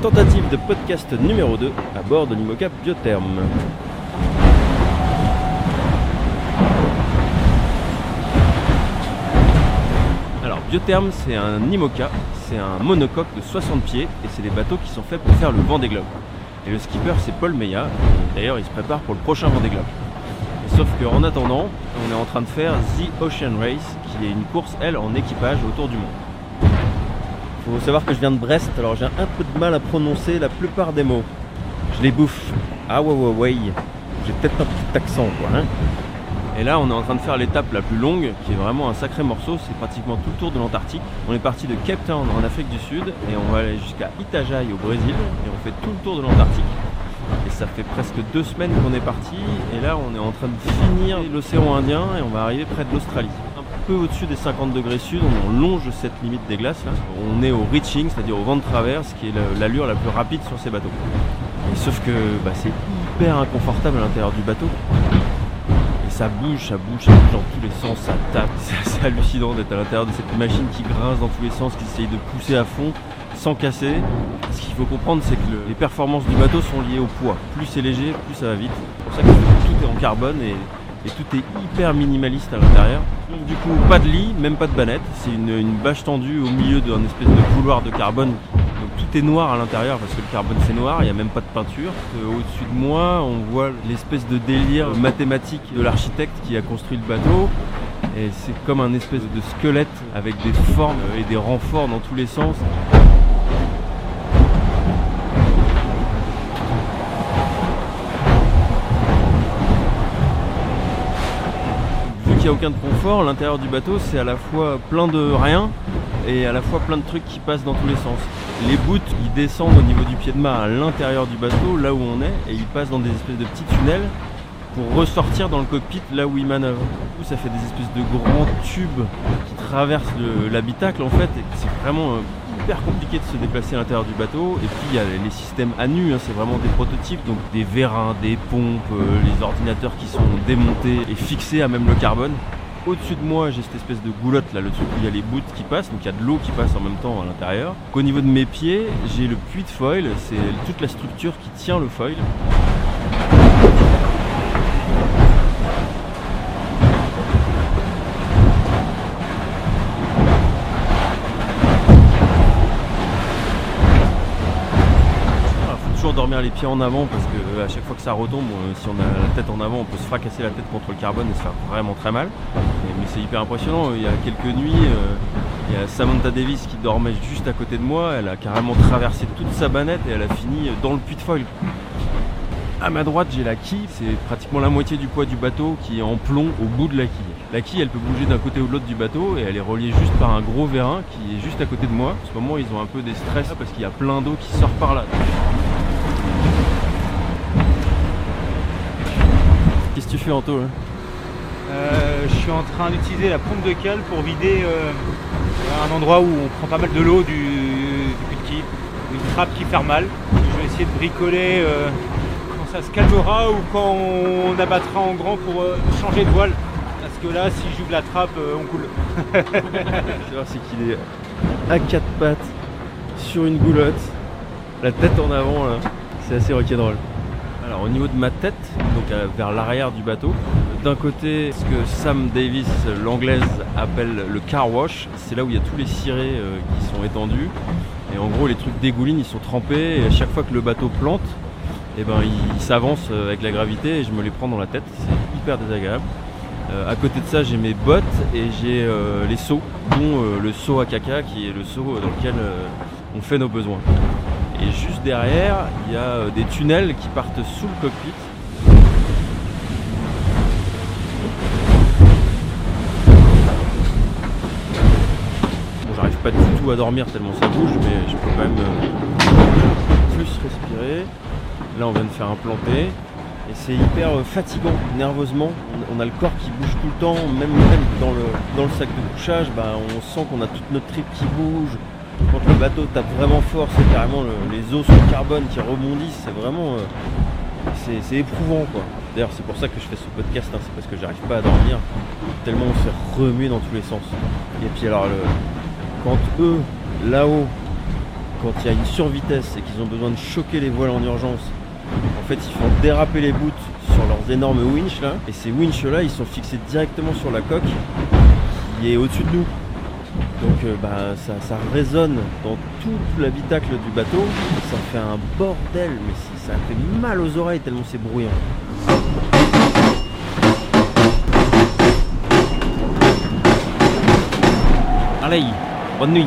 tentative de podcast numéro 2 à bord de l'Imoca Biotherme. Alors Biotherme c'est un Imoca, c'est un monocoque de 60 pieds et c'est des bateaux qui sont faits pour faire le Vendée Globe. Et le skipper c'est Paul Meillat, d'ailleurs il se prépare pour le prochain Vendée Globe. Et sauf qu'en attendant, on est en train de faire The Ocean Race qui est une course elle en équipage autour du monde. Faut savoir que je viens de Brest, alors j'ai un peu de mal à prononcer la plupart des mots. Je les bouffe. Ah ouais ouais ouais. J'ai peut-être un petit accent quoi. Hein et là on est en train de faire l'étape la plus longue, qui est vraiment un sacré morceau, c'est pratiquement tout le tour de l'Antarctique. On est parti de Cape Town en Afrique du Sud et on va aller jusqu'à Itajaï au Brésil et on fait tout le tour de l'Antarctique. Et ça fait presque deux semaines qu'on est parti et là on est en train de finir l'océan Indien et on va arriver près de l'Australie. Peu au-dessus des 50 degrés sud, on longe cette limite des glaces là. On est au reaching, c'est-à-dire au vent de traverse, qui est l'allure la plus rapide sur ces bateaux. Et sauf que bah, c'est hyper inconfortable à l'intérieur du bateau ça bouge, ça bouge, ça bouge dans tous les sens, ça tape. C'est hallucinant d'être à l'intérieur de cette machine qui grince dans tous les sens, qui essaye de pousser à fond sans casser. Ce qu'il faut comprendre, c'est que les performances du bateau sont liées au poids. Plus c'est léger, plus ça va vite. C'est pour ça que tout est en carbone et, tout est hyper minimaliste à l'intérieur. Donc du coup, pas de lit, même pas de banette. C'est une, bâche tendue au milieu d'un espèce de couloir de carbone tout est noir à l'intérieur parce que le carbone c'est noir, il n'y a même pas de peinture. Euh, au-dessus de moi, on voit l'espèce de délire mathématique de l'architecte qui a construit le bateau. Et c'est comme un espèce de squelette avec des formes et des renforts dans tous les sens. Qu'il n'y a aucun confort, l'intérieur du bateau c'est à la fois plein de rien et à la fois plein de trucs qui passent dans tous les sens. Les boots, ils descendent au niveau du pied de mât à l'intérieur du bateau, là où on est, et ils passent dans des espèces de petits tunnels pour ressortir dans le cockpit là où ils manœuvrent. Du coup, ça fait des espèces de grands tubes qui traversent l'habitacle en fait, et c'est vraiment euh, hyper compliqué de se déplacer à l'intérieur du bateau. Et puis il y a les systèmes à nu, hein, c'est vraiment des prototypes, donc des vérins, des pompes, euh, les ordinateurs qui sont démontés et fixés à même le carbone. Au-dessus de moi, j'ai cette espèce de goulotte là, le truc où il y a les bouts qui passent, donc il y a de l'eau qui passe en même temps à l'intérieur. Au niveau de mes pieds, j'ai le puits de foil, c'est toute la structure qui tient le foil. Les pieds en avant parce que euh, à chaque fois que ça retombe, euh, si on a la tête en avant, on peut se fracasser la tête contre le carbone et se faire vraiment très mal. mais c'est hyper impressionnant. Il y a quelques nuits, euh, il y a Samantha Davis qui dormait juste à côté de moi. Elle a carrément traversé toute sa banette et elle a fini dans le puits de foil. À ma droite, j'ai la quille, c'est pratiquement la moitié du poids du bateau qui est en plomb au bout de la quille. La quille, elle peut bouger d'un côté ou de l'autre du bateau et elle est reliée juste par un gros vérin qui est juste à côté de moi. En ce moment, ils ont un peu des stress parce qu'il y a plein d'eau qui sort par là. Que tu fais Anto euh, Je suis en train d'utiliser la pompe de cale pour vider euh, un endroit où on prend pas mal de l'eau du, du une trappe qui fait mal. Je vais essayer de bricoler euh, quand ça se calmera ou quand on abattra en grand pour changer de voile. Parce que là, si j'ouvre la trappe, on coule. c'est qu'il est à quatre pattes sur une goulotte, la tête en avant là. C'est assez rock'n'roll. Alors au niveau de ma tête, donc euh, vers l'arrière du bateau, d'un côté ce que Sam Davis, l'anglaise, appelle le car wash, c'est là où il y a tous les cirés euh, qui sont étendus. Et en gros les trucs dégoulinent, ils sont trempés et à chaque fois que le bateau plante, eh ben, il, s'avance euh, avec la gravité et je me les prends dans la tête. C'est hyper désagréable. à côté de ça, j'ai mes bottes et j'ai les seaux, dont le seau à caca qui est le seau dans lequel on fait nos besoins. Et juste derrière, il y a euh, des tunnels qui partent sous le cockpit. Bon, j'arrive pas du tout à dormir tellement ça bouge, mais je peux quand même euh, plus respirer. Là, on vient de faire un planté. Et c'est hyper euh, fatigant, nerveusement. On a le corps qui bouge tout le temps, même, dans, le, dans le sac de couchage, bah, on sent qu'on a toute notre trip qui bouge quand le bateau tape vraiment fort, c'est carrément les os sur le carbone qui rebondissent, c'est vraiment. Euh, c'est éprouvant quoi. D'ailleurs c'est pour ça que je fais ce podcast, hein, c'est parce que j'arrive pas à dormir, tellement on se fait remuer dans tous les sens. Et puis alors quand eux, là-haut, quand il y a une survitesse et qu'ils ont besoin de choquer les voiles en urgence, en fait ils font déraper les bouts sur leurs énormes winches là. Et ces winches là ils sont fixés directement sur la coque qui est au-dessus de nous. Donc euh, bah, ça, ça résonne dans tout l'habitacle du bateau. Ça fait un bordel, mais si- ça fait mal aux oreilles tellement c'est bruyant. Allez, bonne nuit.